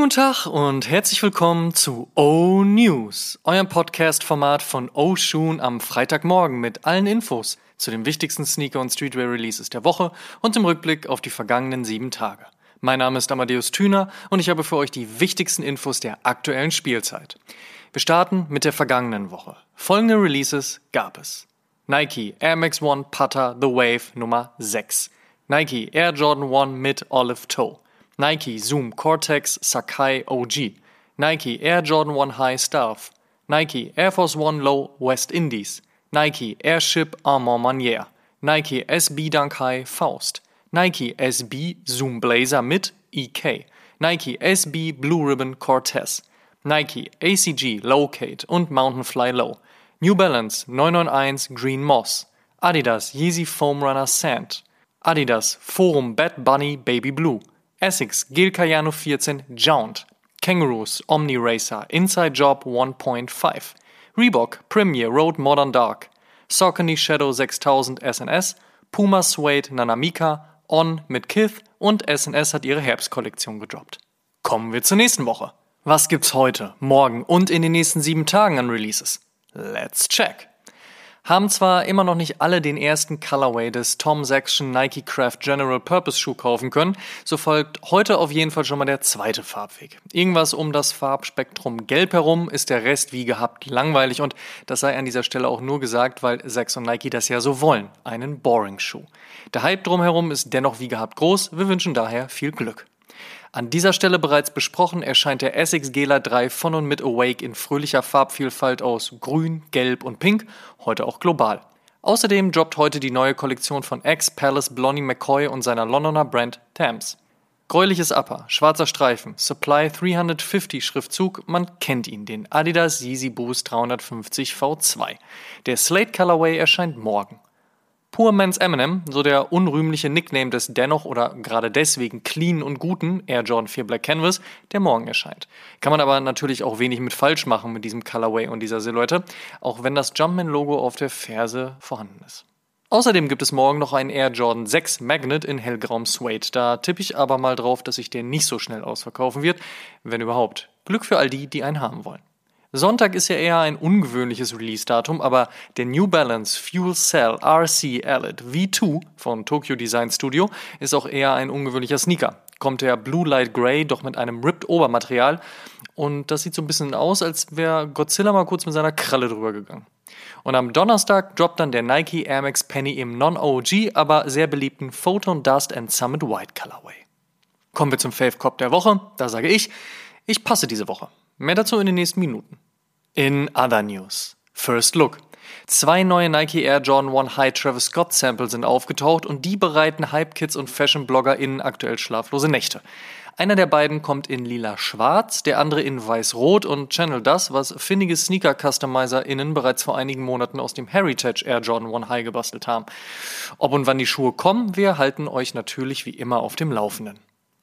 Schönen guten Tag und herzlich willkommen zu O News, eurem Podcast-Format von O Shoon am Freitagmorgen mit allen Infos zu den wichtigsten Sneaker- und Streetwear-Releases der Woche und im Rückblick auf die vergangenen sieben Tage. Mein Name ist Amadeus Thüner und ich habe für euch die wichtigsten Infos der aktuellen Spielzeit. Wir starten mit der vergangenen Woche. Folgende Releases gab es. Nike Air Max One Putter The Wave Nummer 6. Nike Air Jordan 1 mit Olive Toe. Nike Zoom Cortex Sakai OG, Nike Air Jordan 1 High Stealth, Nike Air Force One Low West Indies, Nike Airship Armand Manier, Nike SB Dunk High Faust, Nike SB Zoom Blazer mit EK, Nike SB Blue Ribbon Cortez, Nike ACG Lowcate und Mountain Fly Low, New Balance 991 Green Moss, Adidas Yeezy Foam Runner Sand, Adidas Forum Bad Bunny Baby Blue, Essex Gil Cayano 14 Jaunt, Kangaroos Omni Racer Inside Job 1.5, Reebok Premier Road Modern Dark, Saucony Shadow 6000 SNS, Puma Suede Nanamika, On mit Kith und SNS hat ihre Herbstkollektion gedroppt. Kommen wir zur nächsten Woche. Was gibt's heute, morgen und in den nächsten sieben Tagen an Releases? Let's check! Haben zwar immer noch nicht alle den ersten Colorway des Tom Saxon Nike Craft General Purpose Schuh kaufen können, so folgt heute auf jeden Fall schon mal der zweite Farbweg. Irgendwas um das Farbspektrum gelb herum ist der Rest wie gehabt langweilig und das sei an dieser Stelle auch nur gesagt, weil Sax und Nike das ja so wollen, einen Boring Schuh. Der Hype drumherum ist dennoch wie gehabt groß, wir wünschen daher viel Glück. An dieser Stelle bereits besprochen erscheint der Essex Gela 3 von und mit Awake in fröhlicher Farbvielfalt aus Grün, Gelb und Pink, heute auch global. Außerdem droppt heute die neue Kollektion von Ex-Palace Blondie McCoy und seiner Londoner Brand Thames. Gräuliches Upper, schwarzer Streifen, Supply 350 Schriftzug, man kennt ihn, den Adidas Yeezy Boost 350 V2. Der Slate Colorway erscheint morgen. Poor Man's Eminem, so der unrühmliche Nickname des dennoch oder gerade deswegen clean und guten Air Jordan 4 Black Canvas, der morgen erscheint. Kann man aber natürlich auch wenig mit falsch machen mit diesem Colorway und dieser Silhouette, auch wenn das Jumpman-Logo auf der Ferse vorhanden ist. Außerdem gibt es morgen noch einen Air Jordan 6 Magnet in hellgrauem Suede. Da tippe ich aber mal drauf, dass sich der nicht so schnell ausverkaufen wird, wenn überhaupt. Glück für all die, die einen haben wollen. Sonntag ist ja eher ein ungewöhnliches Release-Datum, aber der New Balance Fuel Cell RC Elite V2 von Tokyo Design Studio ist auch eher ein ungewöhnlicher Sneaker. Kommt der Blue Light Gray doch mit einem Ripped Obermaterial und das sieht so ein bisschen aus, als wäre Godzilla mal kurz mit seiner Kralle drüber gegangen. Und am Donnerstag droppt dann der Nike Air Max Penny im Non-OG, aber sehr beliebten Photon Dust and Summit White Colorway. Kommen wir zum Fave Cop der Woche. Da sage ich, ich passe diese Woche. Mehr dazu in den nächsten Minuten. In other news. First Look. Zwei neue Nike Air Jordan 1 High Travis Scott Samples sind aufgetaucht und die bereiten Hype-Kids und Fashion-BloggerInnen aktuell schlaflose Nächte. Einer der beiden kommt in lila-schwarz, der andere in weiß-rot und channel das, was findige Sneaker-CustomiserInnen bereits vor einigen Monaten aus dem Heritage Air Jordan 1 High gebastelt haben. Ob und wann die Schuhe kommen, wir halten euch natürlich wie immer auf dem Laufenden.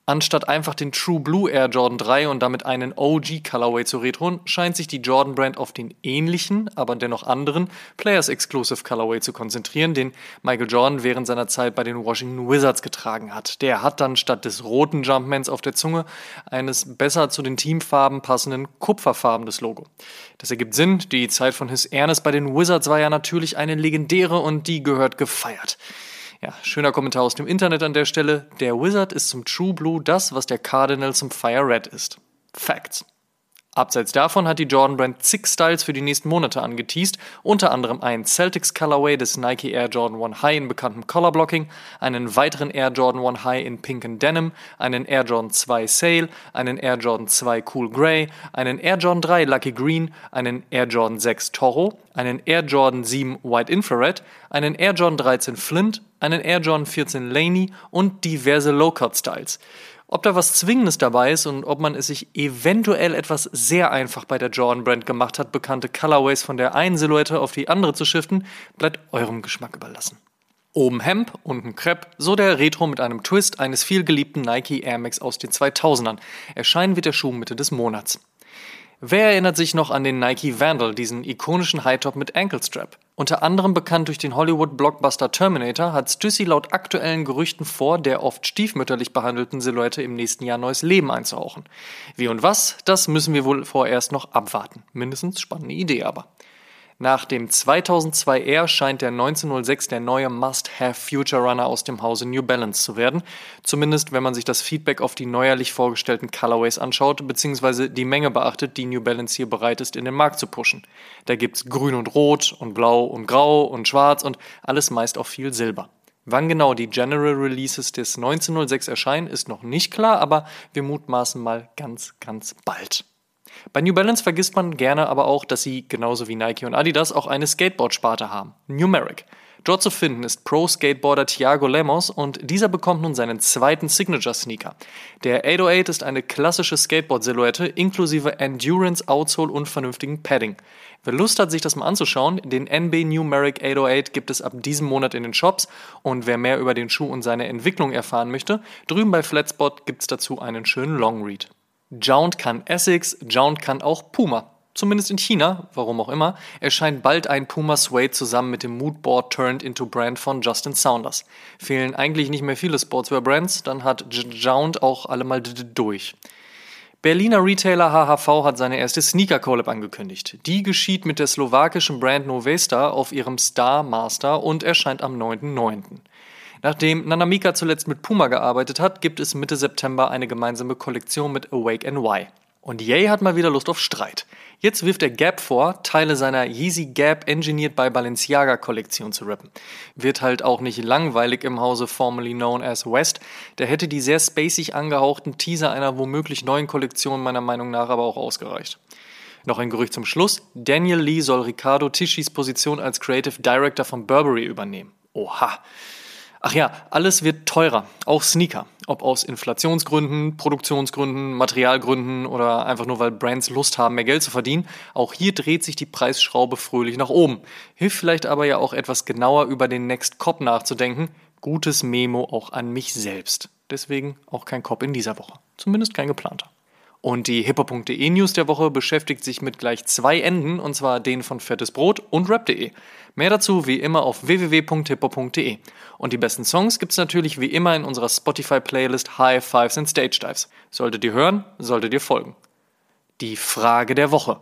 Anstatt einfach den True Blue Air Jordan 3 und damit einen OG Colorway zu retronen, scheint sich die Jordan Brand auf den ähnlichen, aber dennoch anderen Players Exclusive Colorway zu konzentrieren, den Michael Jordan während seiner Zeit bei den Washington Wizards getragen hat. Der hat dann statt des roten Jumpmans auf der Zunge eines besser zu den Teamfarben passenden kupferfarbenes Logo. Das ergibt Sinn, die Zeit von His Ernest bei den Wizards war ja natürlich eine legendäre und die gehört gefeiert. Ja, schöner Kommentar aus dem Internet an der Stelle. Der Wizard ist zum True Blue das, was der Cardinal zum Fire Red ist. Facts. Abseits davon hat die Jordan Brand zig Styles für die nächsten Monate angeteased, unter anderem ein Celtics Colorway des Nike Air Jordan 1 High in bekanntem Color Blocking, einen weiteren Air Jordan 1 High in Pink and Denim, einen Air Jordan 2 Sail, einen Air Jordan 2 Cool Grey, einen Air Jordan 3 Lucky Green, einen Air Jordan 6 Toro, einen Air Jordan 7 White Infrared, einen Air Jordan 13 Flint, einen Air Jordan 14 Laney und diverse Low-Cut-Styles. Ob da was Zwingendes dabei ist und ob man es sich eventuell etwas sehr einfach bei der Jordan Brand gemacht hat, bekannte Colorways von der einen Silhouette auf die andere zu shiften, bleibt eurem Geschmack überlassen. Oben Hemp, unten Crepe, so der Retro mit einem Twist eines vielgeliebten Nike Air Max aus den 2000ern. Erscheinen wird der Schuh Mitte des Monats. Wer erinnert sich noch an den Nike Vandal, diesen ikonischen High-Top mit Ankle Strap? Unter anderem bekannt durch den Hollywood-Blockbuster Terminator hat Stussy laut aktuellen Gerüchten vor, der oft stiefmütterlich behandelten Silhouette im nächsten Jahr neues Leben einzuhauchen. Wie und was, das müssen wir wohl vorerst noch abwarten. Mindestens spannende Idee aber. Nach dem 2002R scheint der 1906 der neue Must-Have Future Runner aus dem Hause New Balance zu werden. Zumindest wenn man sich das Feedback auf die neuerlich vorgestellten Colorways anschaut, beziehungsweise die Menge beachtet, die New Balance hier bereit ist, in den Markt zu pushen. Da gibt's grün und rot und blau und grau und schwarz und alles meist auch viel Silber. Wann genau die General Releases des 1906 erscheinen, ist noch nicht klar, aber wir mutmaßen mal ganz, ganz bald. Bei New Balance vergisst man gerne aber auch, dass sie, genauso wie Nike und Adidas, auch eine Skateboard-Sparte haben, Numeric. Dort zu finden ist Pro-Skateboarder Thiago Lemos und dieser bekommt nun seinen zweiten Signature-Sneaker. Der 808 ist eine klassische Skateboard-Silhouette inklusive Endurance, Outsole und vernünftigen Padding. Wer Lust hat, sich das mal anzuschauen, den NB Numeric 808 gibt es ab diesem Monat in den Shops und wer mehr über den Schuh und seine Entwicklung erfahren möchte, drüben bei Flatspot gibt es dazu einen schönen Longread. Jount kann Essex, Jount kann auch Puma. Zumindest in China, warum auch immer, erscheint bald ein Puma Suede zusammen mit dem Moodboard Turned into Brand von Justin Saunders. Fehlen eigentlich nicht mehr viele Sportswear-Brands, dann hat Jount auch alle mal durch. Berliner Retailer HHV hat seine erste Sneaker Collab angekündigt. Die geschieht mit der slowakischen Brand Novesta auf ihrem Star Master und erscheint am 9.9. Nachdem Nanamika zuletzt mit Puma gearbeitet hat, gibt es Mitte September eine gemeinsame Kollektion mit Awake NY. Und Ye hat mal wieder Lust auf Streit. Jetzt wirft er Gap vor, Teile seiner Yeezy Gap Engineered by Balenciaga Kollektion zu rappen. Wird halt auch nicht langweilig im Hause formerly known as West. Der hätte die sehr spacig angehauchten Teaser einer womöglich neuen Kollektion meiner Meinung nach aber auch ausgereicht. Noch ein Gerücht zum Schluss. Daniel Lee soll Ricardo Tischis Position als Creative Director von Burberry übernehmen. Oha. Ach ja, alles wird teurer, auch Sneaker. Ob aus Inflationsgründen, Produktionsgründen, Materialgründen oder einfach nur weil Brands Lust haben, mehr Geld zu verdienen. Auch hier dreht sich die Preisschraube fröhlich nach oben. Hilft vielleicht aber ja auch etwas genauer über den Next Cop nachzudenken. Gutes Memo auch an mich selbst. Deswegen auch kein Cop in dieser Woche. Zumindest kein geplanter. Und die hippo.de News der Woche beschäftigt sich mit gleich zwei Enden, und zwar den von Fettes Brot und rap.de. Mehr dazu wie immer auf www.hippo.de. Und die besten Songs gibt's natürlich wie immer in unserer Spotify-Playlist High Fives and Stage Dives. Solltet ihr hören, solltet ihr folgen. Die Frage der Woche.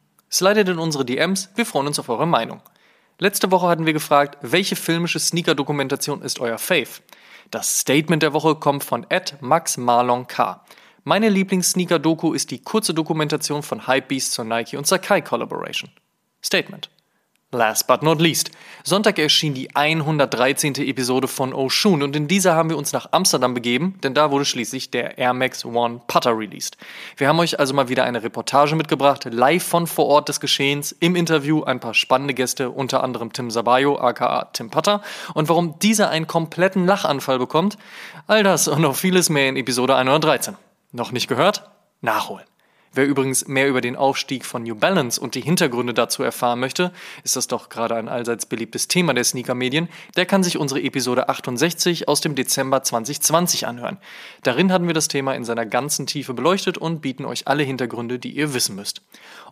Slidet in unsere DMs, wir freuen uns auf eure Meinung. Letzte Woche hatten wir gefragt, welche filmische Sneaker-Dokumentation ist euer Fave? Das Statement der Woche kommt von Ed Max Marlon K. Meine Lieblings-Sneaker-Doku ist die kurze Dokumentation von Hypebeast zur Nike und Sakai Collaboration. Statement. Last but not least. Sonntag erschien die 113. Episode von Oshun und in dieser haben wir uns nach Amsterdam begeben, denn da wurde schließlich der Air Max One Putter released. Wir haben euch also mal wieder eine Reportage mitgebracht, live von vor Ort des Geschehens, im Interview ein paar spannende Gäste, unter anderem Tim Sabayo, aka Tim Putter, und warum dieser einen kompletten Lachanfall bekommt, all das und noch vieles mehr in Episode 113. Noch nicht gehört? Nachholen. Wer übrigens mehr über den Aufstieg von New Balance und die Hintergründe dazu erfahren möchte, ist das doch gerade ein allseits beliebtes Thema der Sneaker-Medien, der kann sich unsere Episode 68 aus dem Dezember 2020 anhören. Darin hatten wir das Thema in seiner ganzen Tiefe beleuchtet und bieten euch alle Hintergründe, die ihr wissen müsst.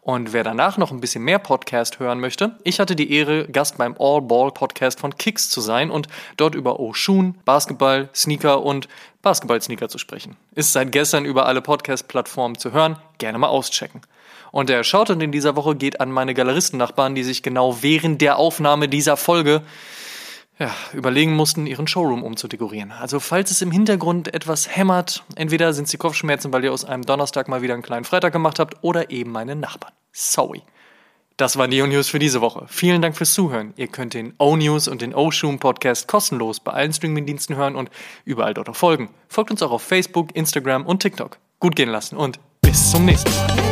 Und wer danach noch ein bisschen mehr Podcast hören möchte, ich hatte die Ehre, Gast beim All Ball Podcast von Kicks zu sein und dort über Oshun, Basketball, Sneaker und Basketball-Sneaker zu sprechen. Ist seit gestern über alle Podcast-Plattformen zu hören, gerne mal auschecken. Und der Shoutout in dieser Woche geht an meine Galeristennachbarn, die sich genau während der Aufnahme dieser Folge ja, überlegen mussten, ihren Showroom umzudekorieren. Also falls es im Hintergrund etwas hämmert, entweder sind es die Kopfschmerzen, weil ihr aus einem Donnerstag mal wieder einen kleinen Freitag gemacht habt, oder eben meine Nachbarn. Sorry. Das war Neo News für diese Woche. Vielen Dank fürs Zuhören. Ihr könnt den O-News und den O-Shoom Podcast kostenlos bei allen Streamingdiensten hören und überall dort auch folgen. Folgt uns auch auf Facebook, Instagram und TikTok. Gut gehen lassen und bis zum nächsten Mal.